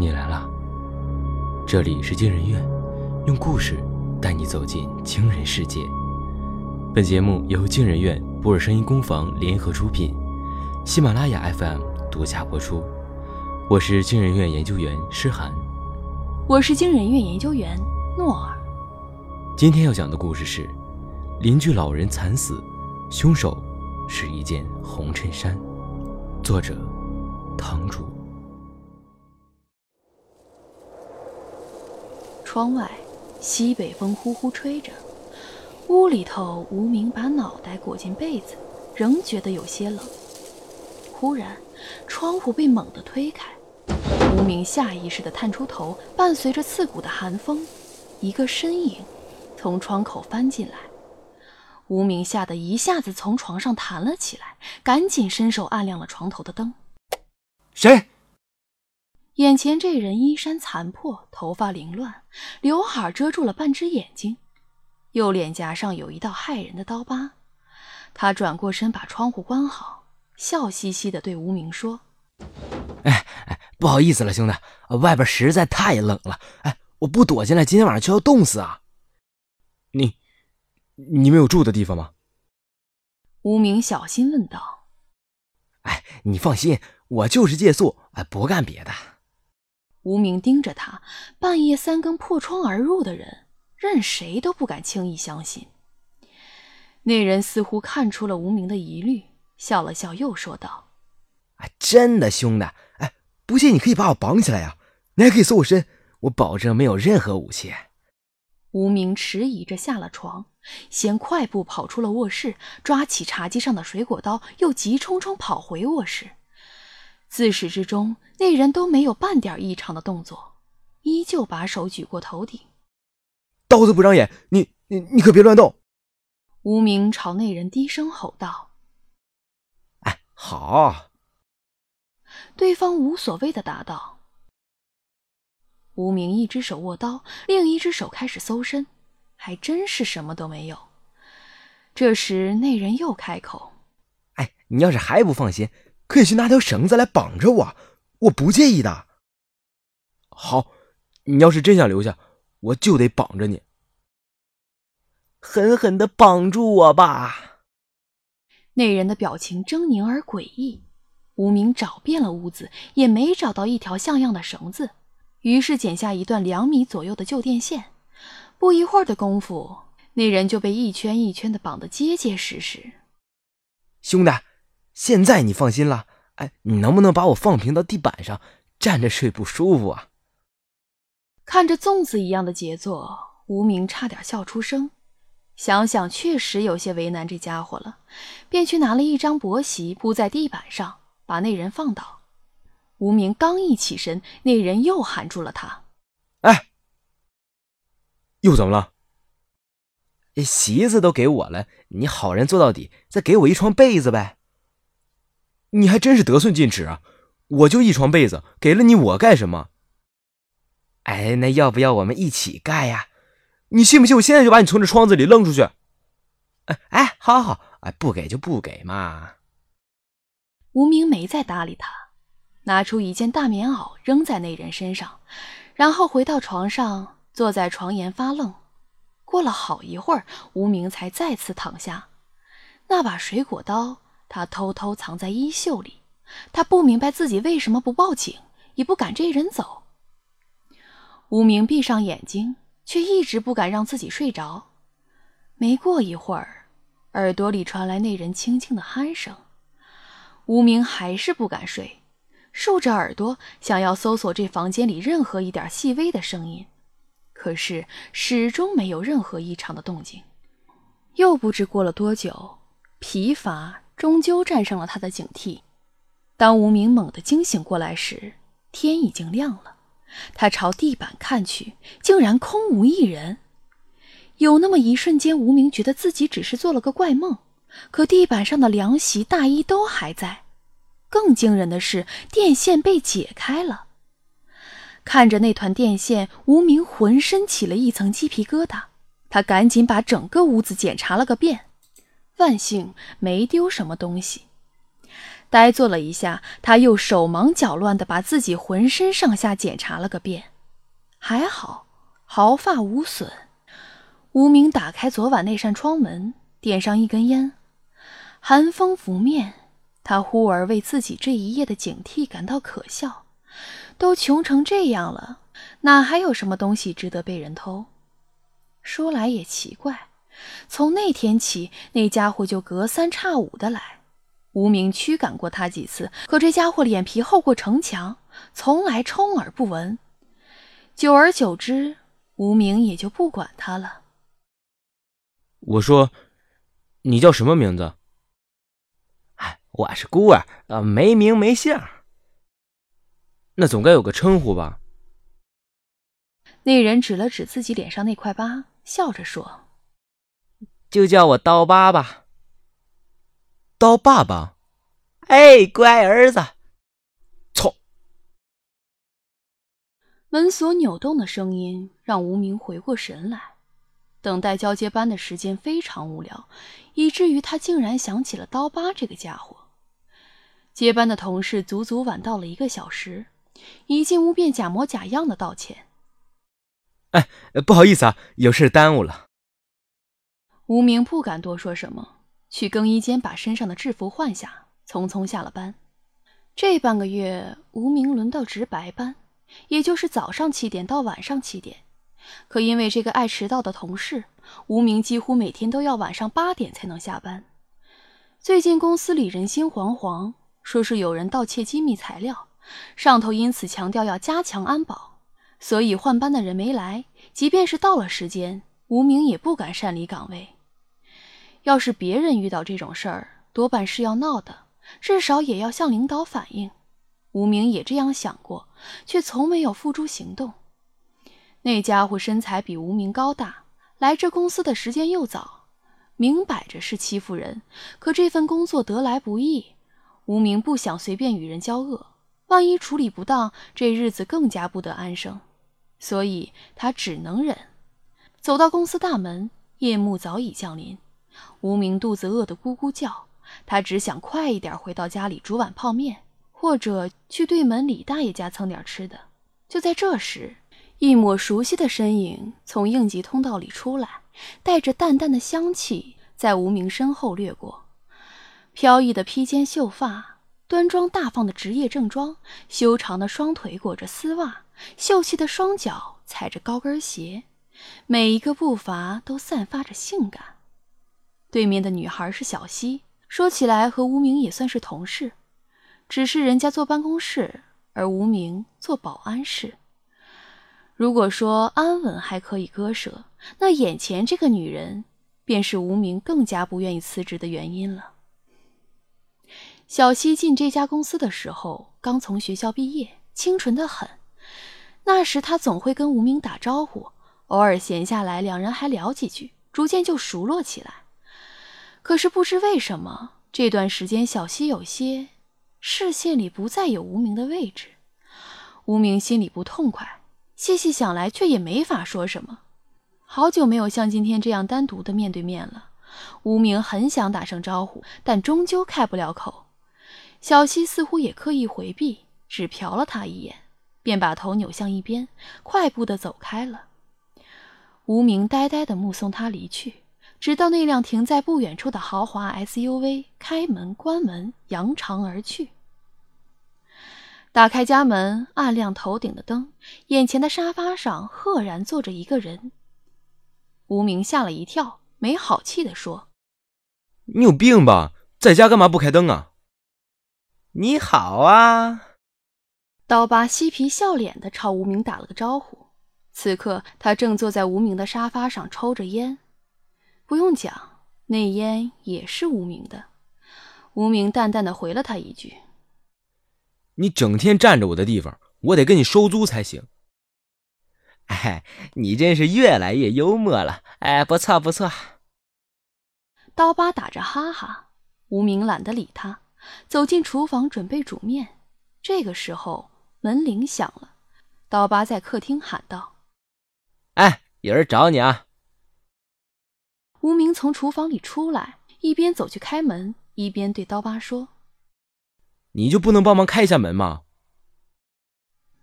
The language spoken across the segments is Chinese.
你来了！这里是惊人院，用故事带你走进惊人世界。本节目由惊人院布尔声音工坊联合出品，喜马拉雅 FM 独家播出。我是惊人院研究员诗涵，我是惊人院研究员诺尔。今天要讲的故事是：邻居老人惨死，凶手是一件红衬衫。作者：堂主。窗外，西北风呼呼吹着。屋里头，无名把脑袋裹进被子，仍觉得有些冷。忽然，窗户被猛地推开，无名下意识地探出头，伴随着刺骨的寒风，一个身影从窗口翻进来。无名吓得一下子从床上弹了起来，赶紧伸手按亮了床头的灯。谁？眼前这人衣衫残破，头发凌乱，刘海遮住了半只眼睛，右脸颊上有一道骇人的刀疤。他转过身，把窗户关好，笑嘻嘻地对无名说：“哎哎，不好意思了，兄弟，外边实在太冷了。哎，我不躲进来，今天晚上就要冻死啊！你，你们有住的地方吗？”无名小心问道。“哎，你放心，我就是借宿，哎，不干别的。”无名盯着他，半夜三更破窗而入的人，任谁都不敢轻易相信。那人似乎看出了无名的疑虑，笑了笑，又说道：“哎，真的，兄弟，哎，不信你可以把我绑起来呀，你还可以搜我身，我保证没有任何武器。”无名迟疑着下了床，先快步跑出了卧室，抓起茶几上的水果刀，又急冲冲跑回卧室。自始至终，那人都没有半点异常的动作，依旧把手举过头顶。刀子不长眼，你你你可别乱动！无名朝那人低声吼道：“哎，好。”对方无所谓的答道。无名一只手握刀，另一只手开始搜身，还真是什么都没有。这时，那人又开口：“哎，你要是还不放心。”可以去拿条绳子来绑着我，我不介意的。好，你要是真想留下，我就得绑着你，狠狠的绑住我吧。那人的表情狰狞而诡异。无名找遍了屋子，也没找到一条像样的绳子，于是剪下一段两米左右的旧电线。不一会儿的功夫，那人就被一圈一圈的绑得结结实实。兄弟。现在你放心了，哎，你能不能把我放平到地板上，站着睡不舒服啊？看着粽子一样的杰作，无名差点笑出声。想想确实有些为难这家伙了，便去拿了一张薄席铺在地板上，把那人放倒。无名刚一起身，那人又喊住了他：“哎，又怎么了？席子都给我了，你好人做到底，再给我一床被子呗。”你还真是得寸进尺啊！我就一床被子，给了你我干什么？哎，那要不要我们一起盖呀？你信不信我现在就把你从这窗子里扔出去？哎哎，好好好，哎，不给就不给嘛。无名没再搭理他，拿出一件大棉袄扔在那人身上，然后回到床上，坐在床沿发愣。过了好一会儿，无名才再次躺下，那把水果刀。他偷偷藏在衣袖里，他不明白自己为什么不报警，也不赶这人走。无名闭上眼睛，却一直不敢让自己睡着。没过一会儿，耳朵里传来那人轻轻的鼾声。无名还是不敢睡，竖着耳朵想要搜索这房间里任何一点细微的声音，可是始终没有任何异常的动静。又不知过了多久，疲乏。终究战胜了他的警惕。当无名猛地惊醒过来时，天已经亮了。他朝地板看去，竟然空无一人。有那么一瞬间，无名觉得自己只是做了个怪梦。可地板上的凉席、大衣都还在。更惊人的是，电线被解开了。看着那团电线，无名浑身起了一层鸡皮疙瘩。他赶紧把整个屋子检查了个遍。万幸没丢什么东西，呆坐了一下，他又手忙脚乱地把自己浑身上下检查了个遍，还好毫发无损。无名打开昨晚那扇窗门，点上一根烟，寒风拂面，他忽而为自己这一夜的警惕感到可笑。都穷成这样了，哪还有什么东西值得被人偷？说来也奇怪，从那天起，那家伙就隔三差五的来。无名驱赶过他几次，可这家伙脸皮厚过城墙，从来充耳不闻。久而久之，无名也就不管他了。我说：“你叫什么名字？”“哎，我是孤儿，呃，没名没姓。”“那总该有个称呼吧？”那人指了指自己脸上那块疤，笑着说：“就叫我刀疤吧。”刀爸爸，哎，乖儿子！操！门锁扭动的声音让无名回过神来。等待交接班的时间非常无聊，以至于他竟然想起了刀疤这个家伙。接班的同事足足晚到了一个小时，一进屋便假模假样的道歉：“哎，不好意思啊，有事耽误了。”无名不敢多说什么。去更衣间把身上的制服换下，匆匆下了班。这半个月，无名轮到值白班，也就是早上七点到晚上七点。可因为这个爱迟到的同事，无名几乎每天都要晚上八点才能下班。最近公司里人心惶惶，说是有人盗窃机密材料，上头因此强调要加强安保，所以换班的人没来，即便是到了时间，无名也不敢擅离岗位。要是别人遇到这种事儿，多半是要闹的，至少也要向领导反映。无名也这样想过，却从没有付诸行动。那家伙身材比无名高大，来这公司的时间又早，明摆着是欺负人。可这份工作得来不易，无名不想随便与人交恶，万一处理不当，这日子更加不得安生。所以他只能忍。走到公司大门，夜幕早已降临。无名肚子饿得咕咕叫，他只想快一点回到家里煮碗泡面，或者去对门李大爷家蹭点吃的。就在这时，一抹熟悉的身影从应急通道里出来，带着淡淡的香气，在无名身后掠过。飘逸的披肩秀发，端庄大方的职业正装，修长的双腿裹着丝袜，秀气的双脚踩着高跟鞋，每一个步伐都散发着性感。对面的女孩是小西，说起来和无名也算是同事，只是人家坐办公室，而无名做保安室。如果说安稳还可以割舍，那眼前这个女人，便是无名更加不愿意辞职的原因了。小西进这家公司的时候，刚从学校毕业，清纯的很。那时她总会跟无名打招呼，偶尔闲下来，两人还聊几句，逐渐就熟络起来。可是不知为什么，这段时间小溪有些视线里不再有无名的位置，无名心里不痛快，细细想来却也没法说什么。好久没有像今天这样单独的面对面了，无名很想打声招呼，但终究开不了口。小溪似乎也刻意回避，只瞟了他一眼，便把头扭向一边，快步的走开了。无名呆呆的目送他离去。直到那辆停在不远处的豪华 SUV 开门关门，扬长而去。打开家门，暗亮头顶的灯，眼前的沙发上赫然坐着一个人。无名吓了一跳，没好气地说：“你有病吧？在家干嘛不开灯啊？”“你好啊！”刀疤嬉皮笑脸的朝无名打了个招呼。此刻，他正坐在无名的沙发上抽着烟。不用讲，那烟也是无名的。无名淡淡的回了他一句：“你整天占着我的地方，我得跟你收租才行。”哎，你真是越来越幽默了。哎，不错不错。刀疤打着哈哈，无名懒得理他，走进厨房准备煮面。这个时候门铃响了，刀疤在客厅喊道：“哎，有人找你啊。”无名从厨房里出来，一边走去开门，一边对刀疤说：“你就不能帮忙开一下门吗？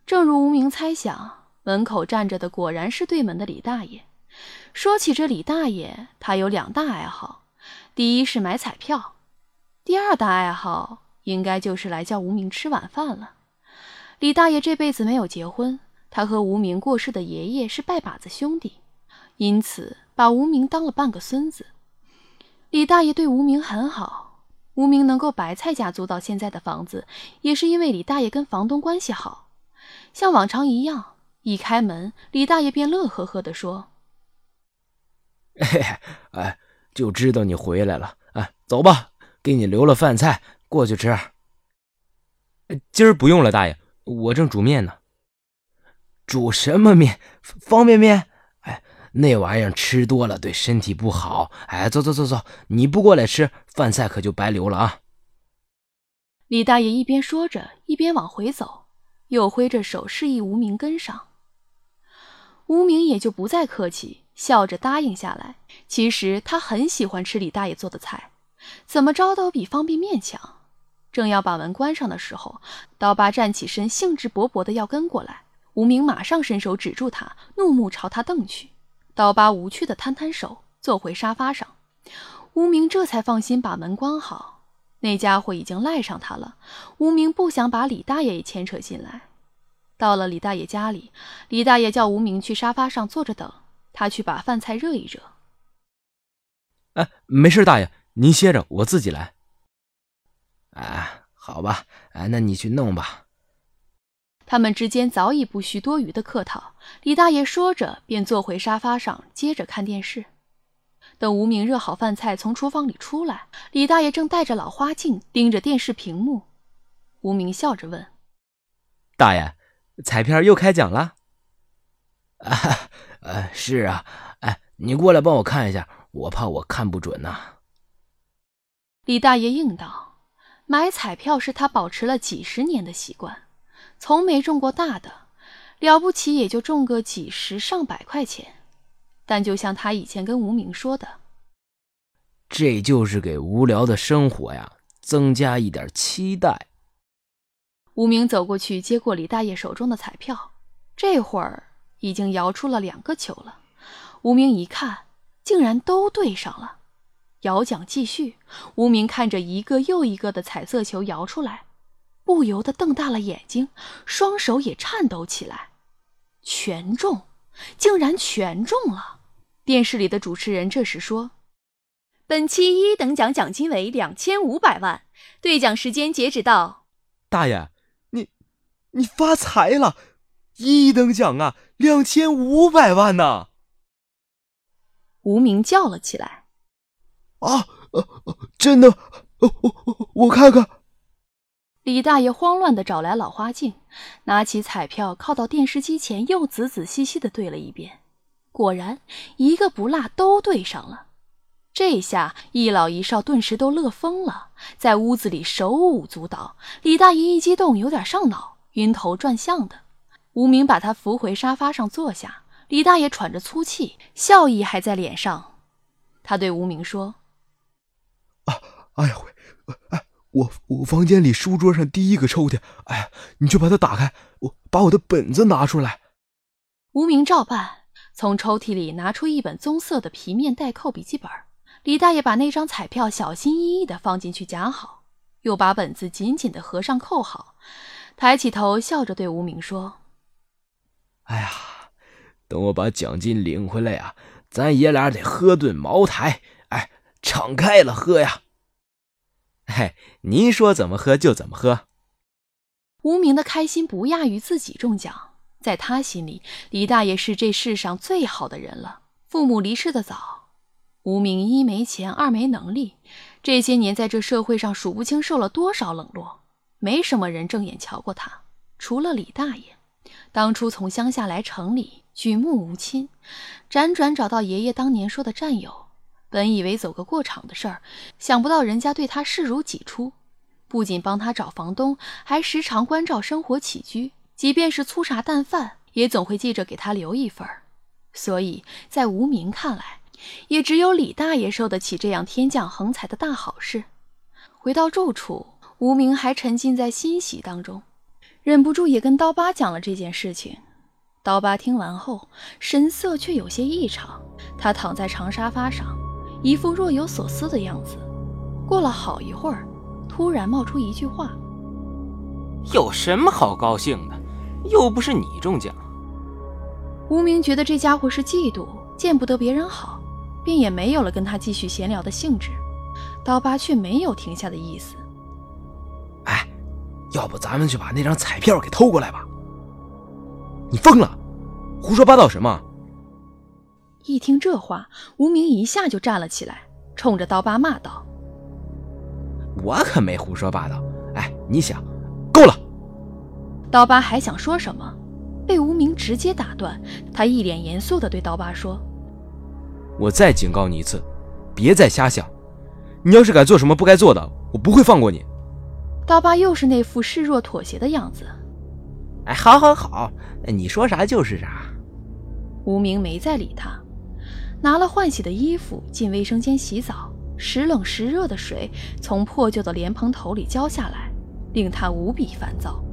正如无名猜想，门口站着的果然是对门的李大爷。说起这李大爷，他有两大爱好：第一是买彩票，第二大爱好应该就是来叫无名吃晚饭了。李大爷这辈子没有结婚，他和无名过世的爷爷是拜把子兄弟，因此把无名当了半个孙子。李大爷对无名很好，无名能够白菜价租到现在的房子，也是因为李大爷跟房东关系好。像往常一样，一开门，李大爷便乐呵呵地说。嘿嘿，哎，就知道你回来了。哎，走吧，给你留了饭菜，过去吃。今儿不用了，大爷，我正煮面呢。煮什么面？方便面？那玩意儿吃多了对身体不好。哎，走走走走，你不过来吃，饭菜可就白留了啊。李大爷一边说着，一边往回走，又挥着手示意无名跟上。无名也就不再客气。笑着答应下来。其实他很喜欢吃李大爷做的菜，怎么着都比方便面强。正要把门关上的时候，刀疤站起身，兴致勃勃的要跟过来。无名马上伸手止住他，怒目朝他瞪去。刀疤无趣的摊摊手，坐回沙发上。无名这才放心把门关好。那家伙已经赖上他了，无名不想把李大爷也牵扯进来。到了李大爷家里，李大爷叫无名去沙发上坐着等。他去把饭菜热一热。哎，没事，大爷，您歇着，我自己来。哎，好吧，哎，那你去弄吧。他们之间早已不需多余的客套。李大爷说着，便坐回沙发上，接着看电视。等吴明热好饭菜从厨房里出来，李大爷正戴着老花镜盯着电视屏幕。吴明笑着问：“大爷，彩票又开奖了？”啊。呃，是啊，哎，你过来帮我看一下，我怕我看不准呐。李大爷应道：“买彩票是他保持了几十年的习惯，从没中过大的，了不起也就中个几十上百块钱。但就像他以前跟无名说的，这就是给无聊的生活呀增加一点期待。”无名走过去接过李大爷手中的彩票，这会儿。已经摇出了两个球了，无名一看，竟然都对上了。摇奖继续，无名看着一个又一个的彩色球摇出来，不由得瞪大了眼睛，双手也颤抖起来。全中，竟然全中了！电视里的主持人这时说：“本期一等奖奖金为两千五百万，兑奖时间截止到……大爷，你，你发财了！”一等奖啊，两千五百万呢！无名叫了起来：“啊，真的！我我我看看。”李大爷慌乱的找来老花镜，拿起彩票靠到电视机前，又仔仔细细的对了一遍，果然一个不落都对上了。这下一老一少顿时都乐疯了，在屋子里手舞足蹈。李大爷一激动，有点上脑，晕头转向的。无名把他扶回沙发上坐下，李大爷喘着粗气，笑意还在脸上。他对无名说：“啊，哎呀喂，哎，我我房间里书桌上第一个抽屉，哎呀，你就把它打开，我把我的本子拿出来。”无名照办，从抽屉里拿出一本棕色的皮面带扣笔记本。李大爷把那张彩票小心翼翼地放进去夹好，又把本子紧紧地合上扣好，抬起头笑着对无名说。哎呀，等我把奖金领回来呀，咱爷俩得喝顿茅台，哎，敞开了喝呀！嘿，您说怎么喝就怎么喝。无名的开心不亚于自己中奖，在他心里，李大爷是这世上最好的人了。父母离世的早，无名一没钱，二没能力，这些年在这社会上数不清受了多少冷落，没什么人正眼瞧过他，除了李大爷。当初从乡下来城里，举目无亲，辗转找到爷爷当年说的战友，本以为走个过场的事儿，想不到人家对他视如己出，不仅帮他找房东，还时常关照生活起居，即便是粗茶淡饭，也总会记着给他留一份儿。所以在无名看来，也只有李大爷受得起这样天降横财的大好事。回到住处，无名还沉浸在欣喜当中，忍不住也跟刀疤讲了这件事情。刀疤听完后，神色却有些异常。他躺在长沙发上，一副若有所思的样子。过了好一会儿，突然冒出一句话：“有什么好高兴的？又不是你中奖。”无名觉得这家伙是嫉妒，见不得别人好，便也没有了跟他继续闲聊的兴致。刀疤却没有停下的意思。哎，要不咱们去把那张彩票给偷过来吧？你疯了，胡说八道什么？一听这话，无名一下就站了起来，冲着刀疤骂道：“我可没胡说八道！哎，你想，够了！”刀疤还想说什么，被无名直接打断。他一脸严肃地对刀疤说：“我再警告你一次，别再瞎想！你要是敢做什么不该做的，我不会放过你。”刀疤又是那副示弱妥协的样子。哎，好，好，好，你说啥就是啥。无名没再理他。拿了换洗的衣服进卫生间洗澡，时冷时热的水从破旧的莲蓬头里浇下来，令他无比烦躁。